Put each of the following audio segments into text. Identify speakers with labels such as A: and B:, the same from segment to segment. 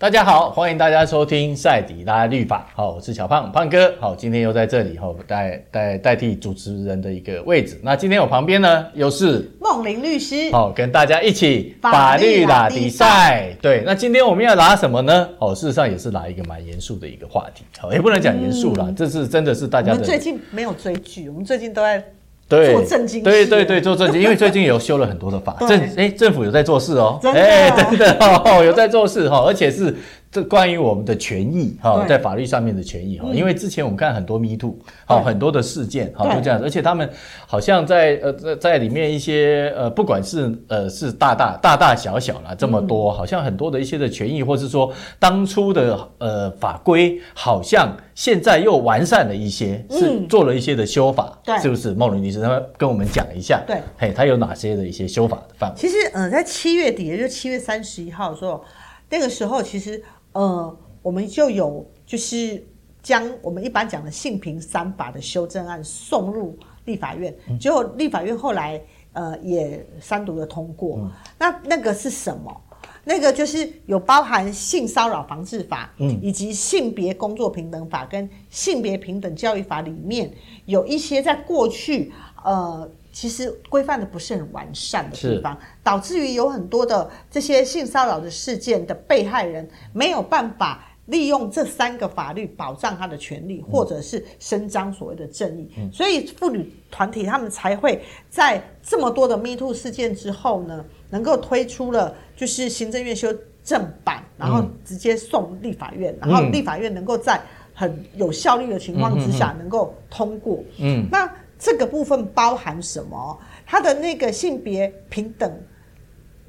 A: 大家好，欢迎大家收听赛底拉律法。好，我是小胖胖哥。好，今天又在这里哈，代代代替主持人的一个位置。那今天我旁边呢，又是
B: 梦玲律师。
A: 好，跟大家一起法律拉比赛。对，那今天我们要拿什么呢？哦，事实上也是拿一个蛮严肃的一个话题。好，也不能讲严肃啦，这是真的是大家的。
B: 我们最近没有追剧，我们最近都在。
A: 对，
B: 做正经事，
A: 对对对，做正经，因为最近有修了很多的法，政哎政府有在做事哦，哎真的哦，有在做事哈，而且是。这关于我们的权益哈，在法律上面的权益哈，因为之前我们看很多 Me Too 好很多的事件好就这样子，而且他们好像在呃在在里面一些呃不管是呃是大大大大小小啦这么多，好像很多的一些的权益，或是说当初的呃法规，好像现在又完善了一些，是做了一些的修法，对，是不是？茂伦律师他跟我们讲一下，对，嘿，他有哪些的一些修法的范围？
B: 其实呃，在七月底，也就是七月三十一号的时候，那个时候其实。呃，我们就有就是将我们一般讲的性平三法的修正案送入立法院，结果立法院后来呃也三读的通过。嗯、那那个是什么？那个就是有包含性骚扰防治法，嗯，以及性别工作平等法跟性别平等教育法里面有一些在过去呃。其实规范的不是很完善的地方，导致于有很多的这些性骚扰的事件的被害人没有办法利用这三个法律保障他的权利，或者是伸张所谓的正义。所以妇女团体他们才会在这么多的 Me Too 事件之后呢，能够推出了就是行政院修正版，然后直接送立法院，然后立法院能够在很有效率的情况之下能够通过。嗯，那。这个部分包含什么？它的那个性别平等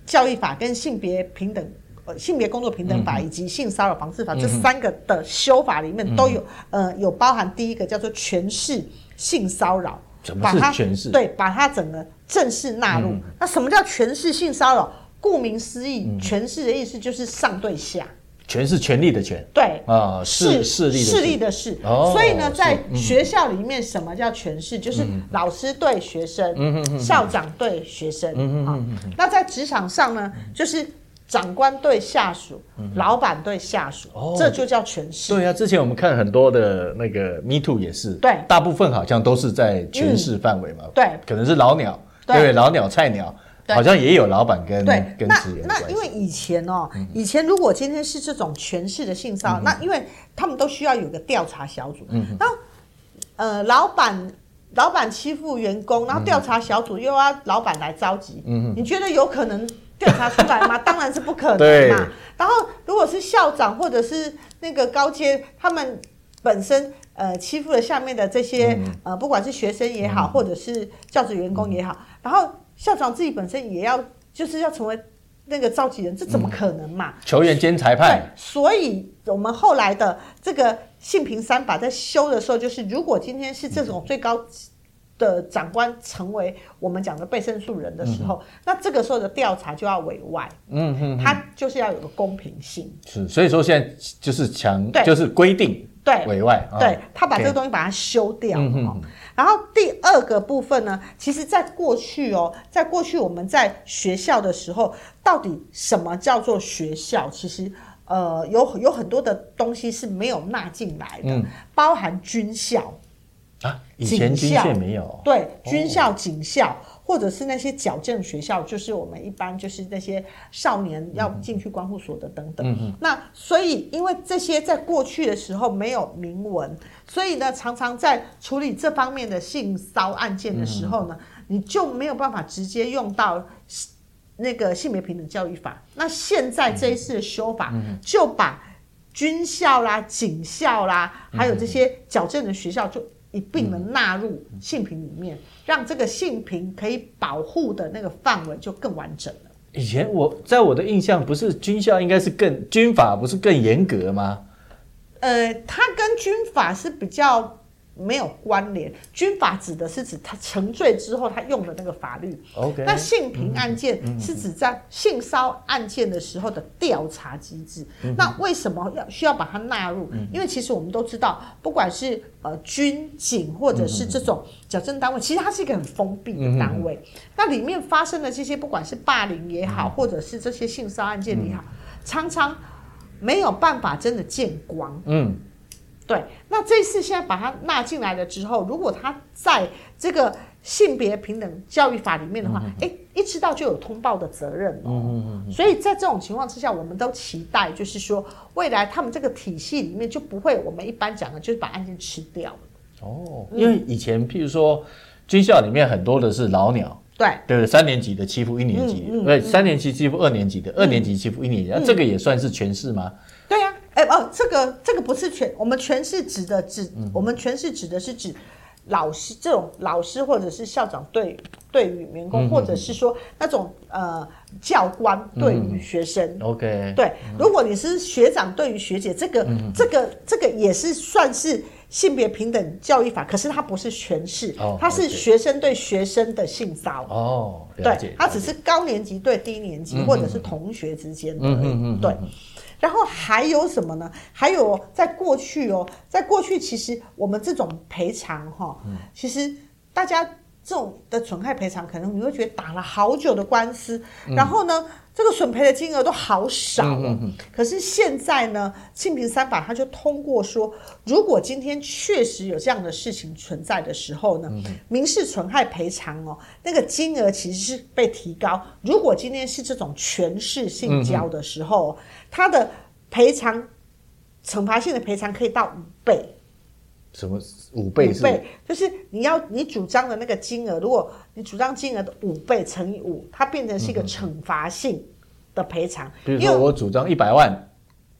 B: 教育法跟性别平等呃性别工作平等法以及性骚扰防治法、嗯、这三个的修法里面都有、嗯、呃有包含第一个叫做权势性骚
A: 扰，把它诠释？
B: 对，把它整个正式纳入。嗯、那什么叫权势性骚扰？顾名思义，权势的意思就是上对下。
A: 权是权力的权，
B: 对
A: 啊，势势力
B: 势力的势。哦，所以呢，在学校里面，什么叫权势？就是老师对学生，校长对学生。嗯嗯，那在职场上呢，就是长官对下属，老板对下属。哦，这就叫权势。
A: 对啊，之前我们看很多的那个 Me Too 也是，对，大部分好像都是在权势范围嘛。对，可能是老鸟，对，老鸟菜鸟。好像也有老板跟对跟职员。
B: 那那因为以前哦，以前如果今天是这种全市的性骚扰，那因为他们都需要有个调查小组。嗯，那呃，老板老板欺负员工，然后调查小组又要老板来召集。嗯，你觉得有可能调查出来吗？当然是不可能嘛。然后如果是校长或者是那个高阶，他们本身呃欺负了下面的这些呃，不管是学生也好，或者是教职员工也好，然后。校长自己本身也要，就是要成为那个召集人，这怎么可能嘛？
A: 嗯、球员兼裁判。
B: 对，所以我们后来的这个性平三法在修的时候，就是如果今天是这种最高的长官成为我们讲的被申诉人的时候，嗯、那这个时候的调查就要委外。嗯哼，他就是要有个公平性。
A: 是，所以说现在就是强，就是规定。对，委外，
B: 对，他把这个东西把它修掉然后第二个部分呢，其实在过去哦，在过去我们在学校的时候，到底什么叫做学校？其实呃，有有很多的东西是没有纳进来的，嗯、包含军校
A: 啊，以前军校没有，
B: 对，军校、警校。哦或者是那些矫正学校，就是我们一般就是那些少年要进去关护所的等等。嗯嗯。那所以，因为这些在过去的时候没有明文，所以呢，常常在处理这方面的性骚案件的时候呢，你就没有办法直接用到那个性别平等教育法。那现在这一次的修法，就把军校啦、警校啦，还有这些矫正的学校就。一并的纳入性平里面，嗯、让这个性平可以保护的那个范围就更完整了。
A: 以前我在我的印象，不是军校应该是更军法不是更严格吗？
B: 呃，它跟军法是比较。没有关联，军法指的是指他成罪之后他用的那个法律。OK，那性平案件是指在性骚案件的时候的调查机制。嗯、那为什么要需要把它纳入？嗯、因为其实我们都知道，不管是呃军警或者是这种矫正单位，其实它是一个很封闭的单位。嗯、那里面发生的这些，不管是霸凌也好，嗯、或者是这些性骚案件也好，常常没有办法真的见光。
A: 嗯，
B: 对。那这次现在把它纳进来了之后，如果他在这个性别平等教育法里面的话，哎、嗯，一知道就有通报的责任哦。嗯。所以在这种情况之下，我们都期待，就是说未来他们这个体系里面就不会我们一般讲的，就是把案件吃掉。
A: 哦，因为以前譬如说军校里面很多的是老鸟。
B: 对，
A: 对对，三年级的欺负一年级，对、嗯，三年级欺负二年级的，嗯、二年级欺负一年级，那、嗯啊、这个也算是
B: 权势吗？哎哦，这个这个不是全，我们全是指的指，嗯、我们全是指的是指老师这种老师或者是校长对对于员工，嗯、或者是说那种呃教官对于学生。
A: 嗯、OK，
B: 对，如果你是学长对于学姐，这个、嗯、这个这个也是算是。性别平等教育法，可是它不是权势，它是学生对学生的性骚
A: 哦，
B: 对，它只是高年级对低年级，或者是同学之间的，对。然后还有什么呢？还有在过去哦，在过去其实我们这种赔偿哈，其实大家这种的损害赔偿，可能你会觉得打了好久的官司，然后呢？这个损赔的金额都好少，嗯嗯嗯，可是现在呢，庆平三法它就通过说，如果今天确实有这样的事情存在的时候呢，嗯、民事损害赔偿哦，那个金额其实是被提高。如果今天是这种权势性交的时候，嗯、它的赔偿惩罚性的赔偿可以到五倍。
A: 什么五倍是？
B: 五倍就是你要你主张的那个金额，如果你主张金额的五倍乘以五，它变成是一个惩罚性的赔偿。
A: 比如说我主张一百万，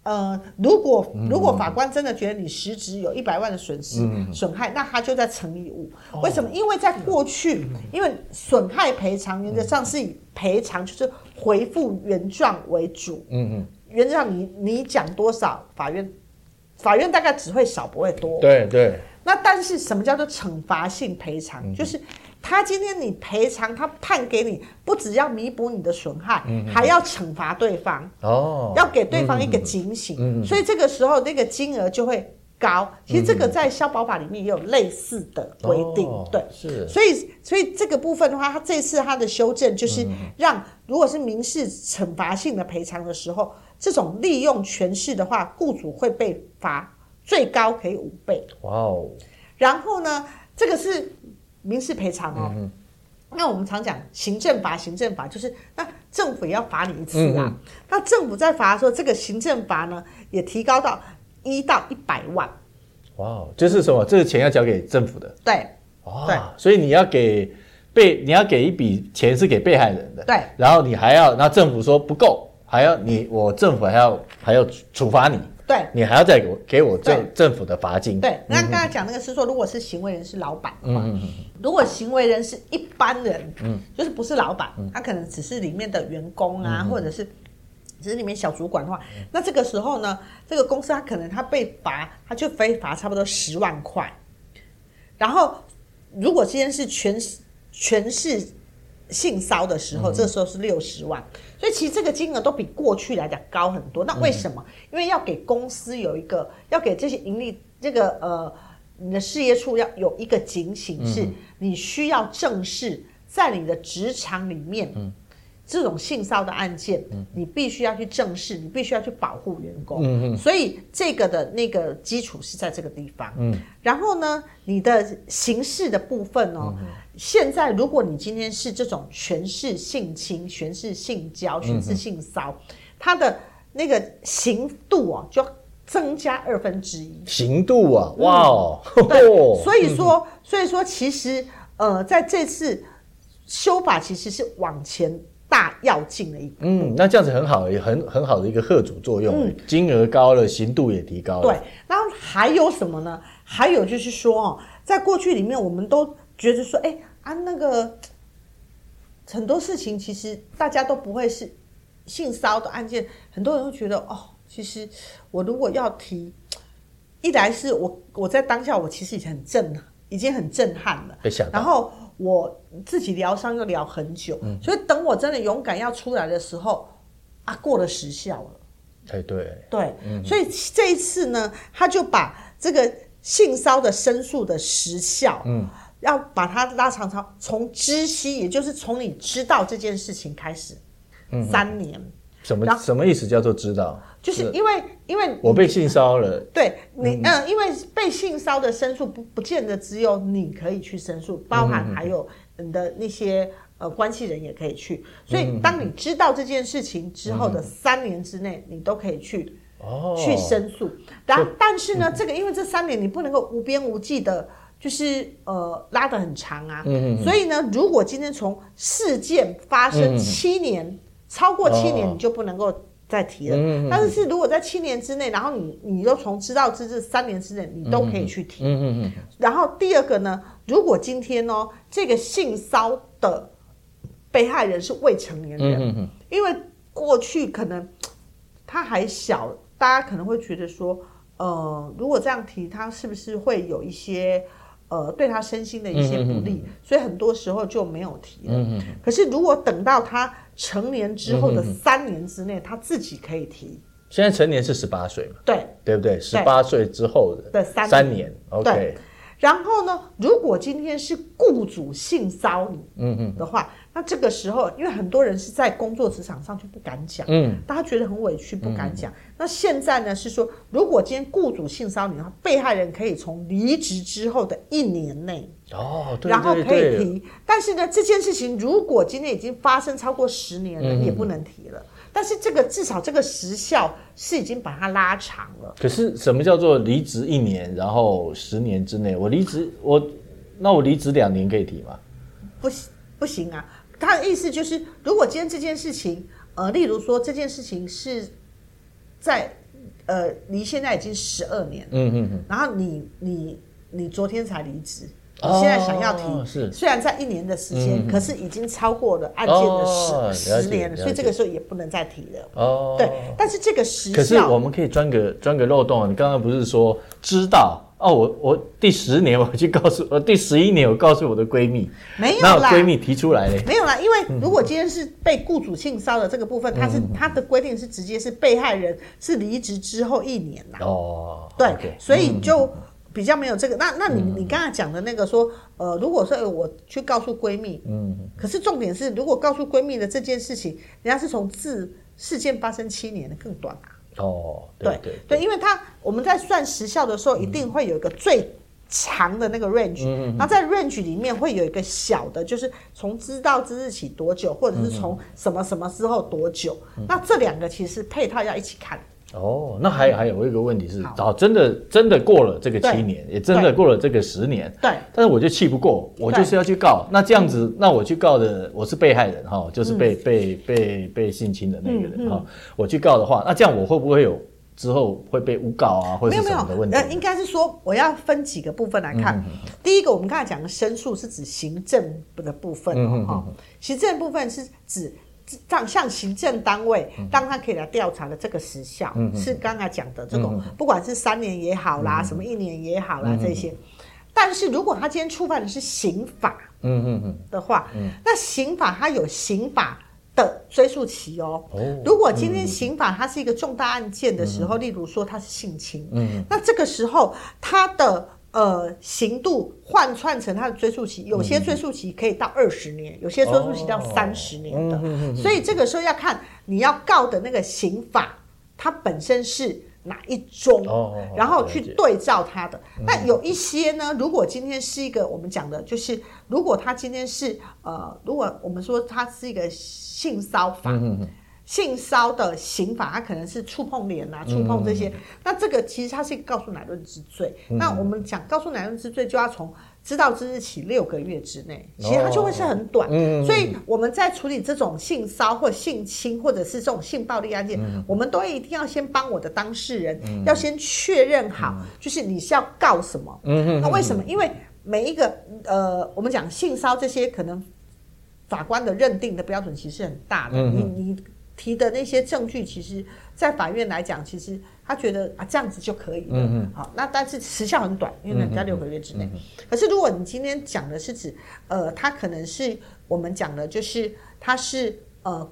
B: 呃，如果如果法官真的觉得你实质有一百万的损失损害，那他就再乘以五。为什么？因为在过去，因为损害赔偿原则上是以赔偿就是回复原状为主。嗯嗯，原则上你你讲多少，法院。法院大概只会少不会多，
A: 对对。
B: 那但是什么叫做惩罚性赔偿？嗯、就是他今天你赔偿，他判给你，不只要弥补你的损害，嗯、还要惩罚对方哦，要给对方一个警醒。嗯、所以这个时候那个金额就会高。其实这个在消保法里面也有类似的规定，哦、对，
A: 是。
B: 所以所以这个部分的话，他这次他的修正就是让如果是民事惩罚性的赔偿的时候。这种利用权势的话，雇主会被罚最高可以五倍。哇哦！然后呢，这个是民事赔偿哦。嗯、那我们常讲行政罚，行政罚就是那政府也要罚你一次啊。嗯、那政府在罚的时候，这个行政罚呢也提高到一到一百万。
A: 哇哦！就是什么？这个钱要交给政府的。
B: 对。
A: 哇！对所以你要给被你要给一笔钱是给被害人的。
B: 对。
A: 然后你还要，那政府说不够。还要你，我政府还要还要处罚你，
B: 对，
A: 你还要再给我给我政政府的罚金。
B: 对，那刚才讲那个是说，如果是行为人是老板的话，如果行为人是一般人，嗯，就是不是老板，他可能只是里面的员工啊，或者是只是里面小主管的话，那这个时候呢，这个公司他可能他被罚，他就非罚差不多十万块。然后，如果今天是全全市。性骚的时候，这时候是六十万，所以其实这个金额都比过去来讲高很多。那为什么？因为要给公司有一个，要给这些盈利这个呃，你的事业处要有一个警醒，是你需要正视在你的职场里面。这种性骚的案件，你必须要去正视，你必须要去保护员工。嗯嗯。所以这个的那个基础是在这个地方。嗯。然后呢，你的刑事的部分哦，现在如果你今天是这种全是性侵、全是性交、全是性骚，它的那个刑度哦，就增加二分之一。
A: 刑度啊，哇哦。
B: 对。所以说，所以说，其实呃，在这次修法其实是往前。大要进的一步，
A: 嗯，那这样子很好，也很很好的一个贺主作用，嗯，金额高了，刑度也提高了。
B: 对，然后还有什么呢？还有就是说哦，在过去里面，我们都觉得说，哎啊，那个很多事情其实大家都不会是性骚的案件，很多人会觉得哦，其实我如果要提，一来是我我在当下我其实已经很震，已经很震撼了，然后。我自己疗伤又疗很久，嗯、所以等我真的勇敢要出来的时候，啊，过了时效了。
A: 哎，对，
B: 对，嗯、所以这一次呢，他就把这个性骚的申诉的时效，嗯，要把它拉长长，从知悉，也就是从你知道这件事情开始，嗯、三年，
A: 什么什么意思叫做知道？
B: 就是因为因为
A: 我被性骚了，
B: 对你嗯、呃，因为被性骚的申诉不不见得只有你可以去申诉，包含还有你的那些呃关系人也可以去。所以当你知道这件事情之后的三年之内，你都可以去哦。去申诉。然但是呢，这个因为这三年你不能够无边无际的，就是呃拉得很长啊。所以呢，如果今天从事件发生七年，超过七年，你就不能够。再提了，嗯、但是是如果在七年之内，然后你你又从知道之至三年之内，你都可以去提。嗯嗯，然后第二个呢，如果今天呢、哦，这个性骚的被害人是未成年人，嗯、因为过去可能他还小，大家可能会觉得说，呃，如果这样提，他是不是会有一些呃对他身心的一些不利？所以很多时候就没有提了。嗯、可是如果等到他。成年之后的三年之内，他自己可以提。
A: 现在成年是十八岁嘛？
B: 对，
A: 对不对？十八岁之后的
B: 三
A: 年，OK。
B: 然后呢，如果今天是雇主性骚你，嗯嗯的话，那这个时候，因为很多人是在工作职场上就不敢讲，嗯，大家觉得很委屈，不敢讲。那现在呢，是说，如果今天雇主性骚你的话，被害人可以从离职之后的一年内。
A: 哦，对，
B: 然后可以提，但是呢，这件事情如果今天已经发生超过十年了，嗯、也不能提了。但是这个至少这个时效是已经把它拉长了。
A: 可是什么叫做离职一年，然后十年之内？我离职，我那我离职两年可以提吗？
B: 不行，不行啊！他的意思就是，如果今天这件事情，呃，例如说这件事情是在呃离现在已经十二年，嗯嗯嗯，然后你你你昨天才离职。你现在想要提，虽然在一年的时间，嗯、可是已经超过了案件的十、哦、十年了，所以这个时候也不能再提了。哦，对，但是这个时效，
A: 可是我们可以钻个钻个漏洞啊！你刚刚不是说知道哦？我我第十年我去告诉我第十一年我告诉我的闺蜜，
B: 没有啦，
A: 闺蜜提出来嘞，
B: 没有啦，因为如果今天是被雇主性骚的这个部分，它是它的规定是直接是被害人是离职之后一年啦。哦，对所以就。嗯比较没有这个，那那你你刚才讲的那个说，呃，如果说我去告诉闺蜜，嗯，可是重点是，如果告诉闺蜜的这件事情，人家是从自事件发生七年的更短啊。
A: 哦，对对
B: 对，因为他我们在算时效的时候，一定会有一个最长的那个 range，然后在 range 里面会有一个小的，就是从知道之日起多久，或者是从什么什么时候多久，那这两个其实配套要一起看。
A: 哦，那还有还有，一个问题是，好，真的真的过了这个七年，也真的过了这个十年，
B: 对，
A: 但是我就气不过，我就是要去告，那这样子，那我去告的我是被害人哈，就是被被被被性侵的那个人哈，我去告的话，那这样我会不会有之后会被诬告啊，或者什么的问题？
B: 呃，应该是说我要分几个部分来看，第一个我们刚才讲的申诉是指行政的部分哦，哈，行政部分是指。像像行政单位，当他可以来调查的这个时效，嗯、是刚才讲的这种，嗯、不管是三年也好啦，嗯、什么一年也好啦，嗯、这些。但是如果他今天触犯的是刑法，嗯嗯嗯的话，嗯、那刑法它有刑法的追诉期哦。哦如果今天刑法它是一个重大案件的时候，嗯、例如说他是性侵，嗯哼，那这个时候他的。呃，刑度换算成他的追诉期，有些追诉期可以到二十年，有些追诉期到三十年的，哦、所以这个时候要看你要告的那个刑法，它本身是哪一宗，哦、然后去对照它的。那、嗯、有一些呢，如果今天是一个我们讲的，就是如果他今天是呃，如果我们说他是一个性骚法。嗯性骚的刑法，它可能是触碰脸啊，触碰这些。嗯、那这个其实它是一个告诉乃论之罪。嗯、那我们讲告诉乃论之罪，就要从知道之日起六个月之内，其实它就会是很短。哦、所以我们在处理这种性骚或性侵，或者是这种性暴力案件，嗯、我们都一定要先帮我的当事人，嗯、要先确认好，就是你是要告什么。嗯、那为什么？因为每一个呃，我们讲性骚这些，可能法官的认定的标准其实很大的。嗯、你你。提的那些证据，其实，在法院来讲，其实他觉得啊，这样子就可以了。嗯嗯。好，那但是时效很短，因为人家六个月之内。可是，如果你今天讲的是指，呃，他可能是我们讲的，就是他是呃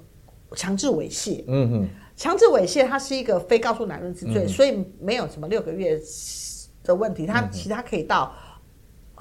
B: 强制猥亵。嗯嗯。强制猥亵，它是一个非告诉乃论之罪，嗯、所以没有什么六个月的问题。他其实他可以到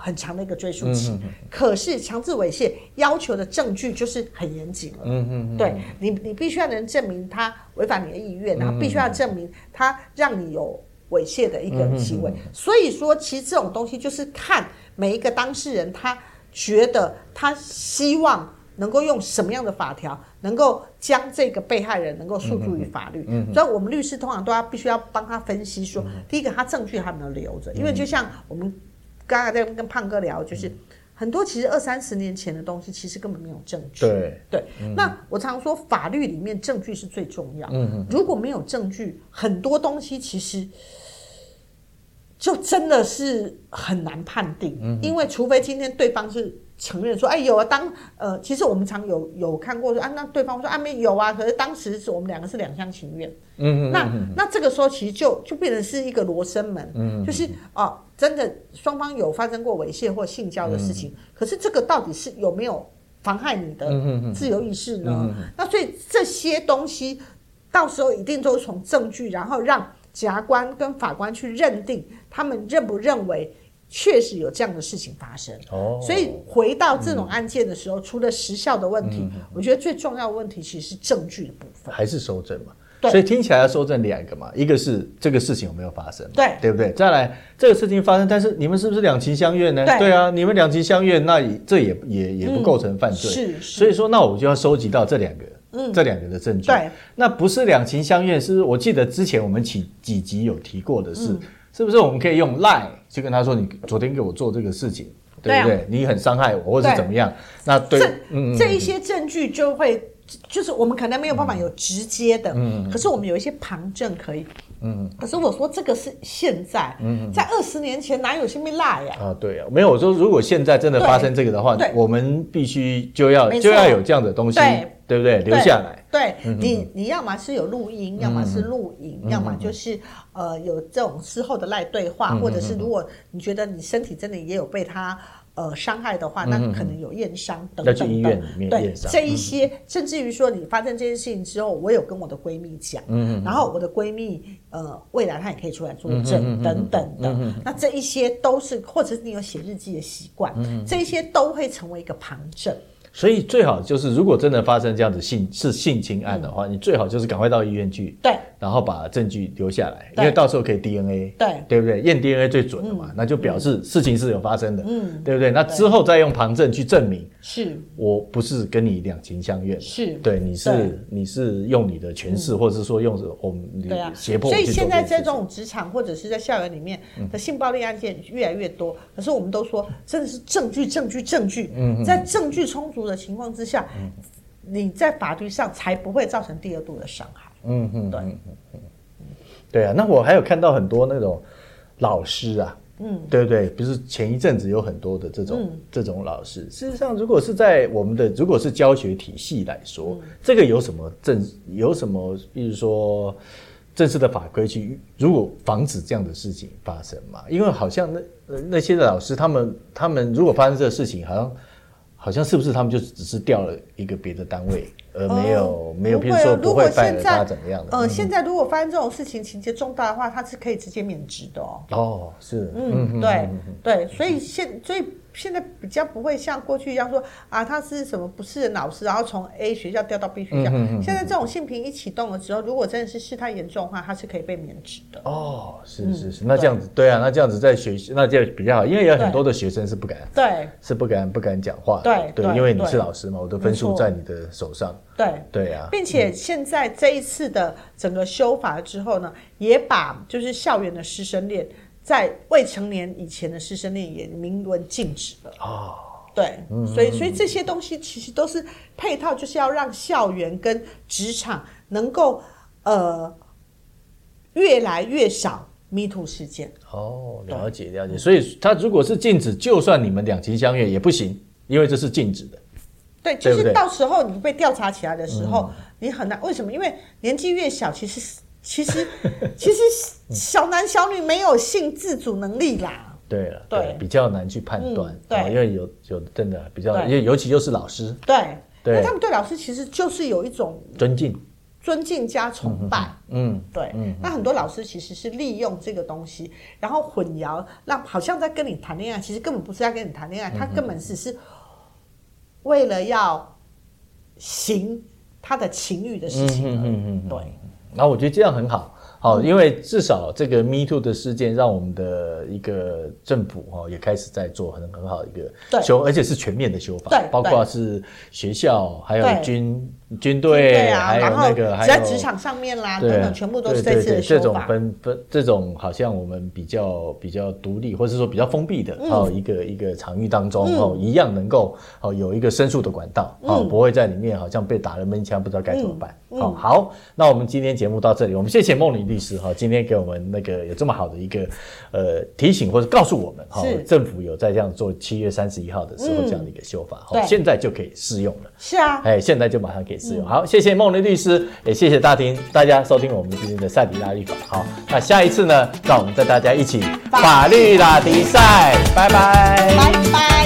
B: 很长的一个追诉期。可是强制猥亵要求的证据就是很严谨了。嗯嗯，对你，你必须要能证明他违反你的意愿，然后必须要证明他让你有猥亵的一个行为。所以说，其实这种东西就是看每一个当事人，他觉得他希望。能够用什么样的法条，能够将这个被害人能够诉诸于法律？嗯，所以我们律师通常都要必须要帮他分析说，第一个他证据还有没有留着？因为就像我们刚才在跟胖哥聊，就是很多其实二三十年前的东西，其实根本没有证据。对对。那我常说法律里面证据是最重要。嗯，如果没有证据，很多东西其实就真的是很难判定。嗯，因为除非今天对方是。承认说，哎，有啊，当呃，其实我们常有有看过说，啊，那对方说，啊，没有啊，可是当时是我们两个是两厢情愿，嗯嗯，那那这个时候其实就就变成是一个罗生门，嗯，就是哦、呃，真的双方有发生过猥亵或性交的事情，嗯，可是这个到底是有没有妨害你的自由意识呢？嗯，那所以这些东西到时候一定都是从证据，然后让检察官跟法官去认定，他们认不认为。确实有这样的事情发生，哦，所以回到这种案件的时候，嗯、除了时效的问题，嗯，我觉得最重要的问题其实是证据的部分，
A: 还是收证嘛？对，所以听起来要收证两个嘛，一个是这个事情有没有发生，
B: 对，
A: 对不对？再来这个事情发生，但是你们是不是两情相悦呢？对，对啊，你们两情相悦，那这也也也不构成犯罪，嗯，是，是。所以说，那我就要收集到这两个，嗯，这两个的证据。对，那不是两情相悦，是我记得之前我们几几集有提过的是。嗯是不是我们可以用 Line 去跟他说，你昨天给我做这个事情，对不对？对啊、你很伤害我，或者是怎么样？那对，这、嗯、这一些证据就会，就是我们可能没有办法有直接的，嗯，可是我们有一些旁证可以，嗯。可是我说这个是现在，嗯，在二十年前哪有什么 Line 呀？啊，对啊，没有。我说如果现在真的发生这个的话，我们必须就要就要有这样的东西。对。对不对？留下来。
B: 对，对你，你要么是有录音，嗯、要么是录影，嗯、要么就是呃有这种事后的赖对话，嗯、或者是如果你觉得你身体真的也有被他呃伤害的话，嗯、那可能有验伤等等等。要去医院里面验伤。对，这一些、嗯、甚至于说你发生这件事情之后，我有跟我的闺蜜讲，嗯，然后我的闺蜜呃未来她也可以出来作证、嗯、等等的、嗯。那这一些都是，或者是你有写日记的习惯，嗯，这一些都会成为一个旁证。
A: 所以最好就是，如果真的发生这样子性是性侵案的话，嗯，你最好就是赶快到医院去，对，然后把证据留下来，因为到时候可以 DNA，对，对不对？验 DNA 最准的嘛，嗯，那就表示事情是有发生的，嗯，对不对？那之后再用旁证去证明，是。我不是跟你两情相悦，是。对，你是你是用你的权势，嗯，或者是说用我们对啊。胁迫。
B: 所以现在这种职场或者是在校园里面的性暴力案件越来越多，可是我们都说真的是证据，证据，证据，嗯，在证据充足的情况之下，嗯，你在法律上才不会造成第二度的伤害。嗯嗯，对，嗯嗯，
A: 对啊。那我还有看到很多那种老师啊，嗯，对不对？不是前一阵子有很多的这种、嗯、这种老师。事实上，如果是在我们的如果是教学体系来说，嗯、这个有什么正有什么，比如说正式的法规去如果防止这样的事情发生嘛？因为好像那那些的老师，他们他们如果发生这个事情，好像。好像是不是他们就只是调了一个别的单位，而没有、嗯、没有，比如说不会办他怎么样的？呃、嗯，现
B: 在如果发生这种事情，情节重大的话，他是可以直接免职的哦。
A: 哦，是，
B: 嗯，对、嗯、对，所以现所以。现在比较不会像过去一样说啊，他是什么不是人老师，然后从 A 学校调到 B 学校。嗯、现在这种性平一启动了之后，如果真的是事态严重的话，他是可以被免职的。
A: 哦，是是是，嗯、那这样子对，对啊，那这样子在学习那就比较好，因为有很多的学生是不敢，对，是不敢不敢讲话，对对，因为你是老师嘛，我的分数在你的手上，对。对啊，
B: 并且现在这一次的整个修法之后呢，也把就是校园的师生恋。在未成年以前的师生恋也明文禁止了哦，对，嗯、所以所以这些东西其实都是配套，就是要让校园跟职场能够呃越来越少 Me Too 事件。
A: 哦，了解了解。所以他如果是禁止，就算你们两情相悦也不行，因为这是禁止的。
B: 对，就是到时候你被调查起来的时候，嗯、你很难。为什么？因为年纪越小，其实。其实，其实小男小女没有性自主能力啦。
A: 对了，对，比较难去判断，嗯，对，因为有有真的比较，尤尤其又是老师，
B: 对，对，那他们对老师其实就是有一种
A: 尊敬。
B: 尊敬加崇拜。
A: 嗯，
B: 对。嗯，那很多老师其实是利用这个东西，然后混淆，让好像在跟你谈恋爱，其实根本不是在跟你谈恋爱，他根本只是为了要行他的情欲的事情而已。嗯嗯嗯，对。
A: 然后我觉得这样很好。好，因为至少这个 Me Too 的事件，让我们的一个政府哈也开始在做很很好的一个修，而且是全面的修法，包括是学校，还有军军队，还有那个，还有
B: 职场上面啦等等，全部都是这次的修法。
A: 这种分分，这种好像我们比较比较独立，或者说比较封闭的哦一个一个场域当中哦，一样能够哦有一个申诉的管道，哦不会在里面好像被打了闷枪，不知道该怎么办。好，好，那我们今天节目到这里，我们谢谢梦玲律师哈，今天给我们那个有这么好的一个呃提醒或者告诉我们哈，政府有在这样做七月三十一号的时候这样的一个修法，哈，现在就可以适用了。
B: 是啊，
A: 哎，现在就马上可以适用。好，谢谢梦丽律师，也谢谢大庭大家收听我们今天的赛迪拉律法。好，那下一次呢，让我们带大家一起法律拉迪赛，拜拜，
B: 拜拜。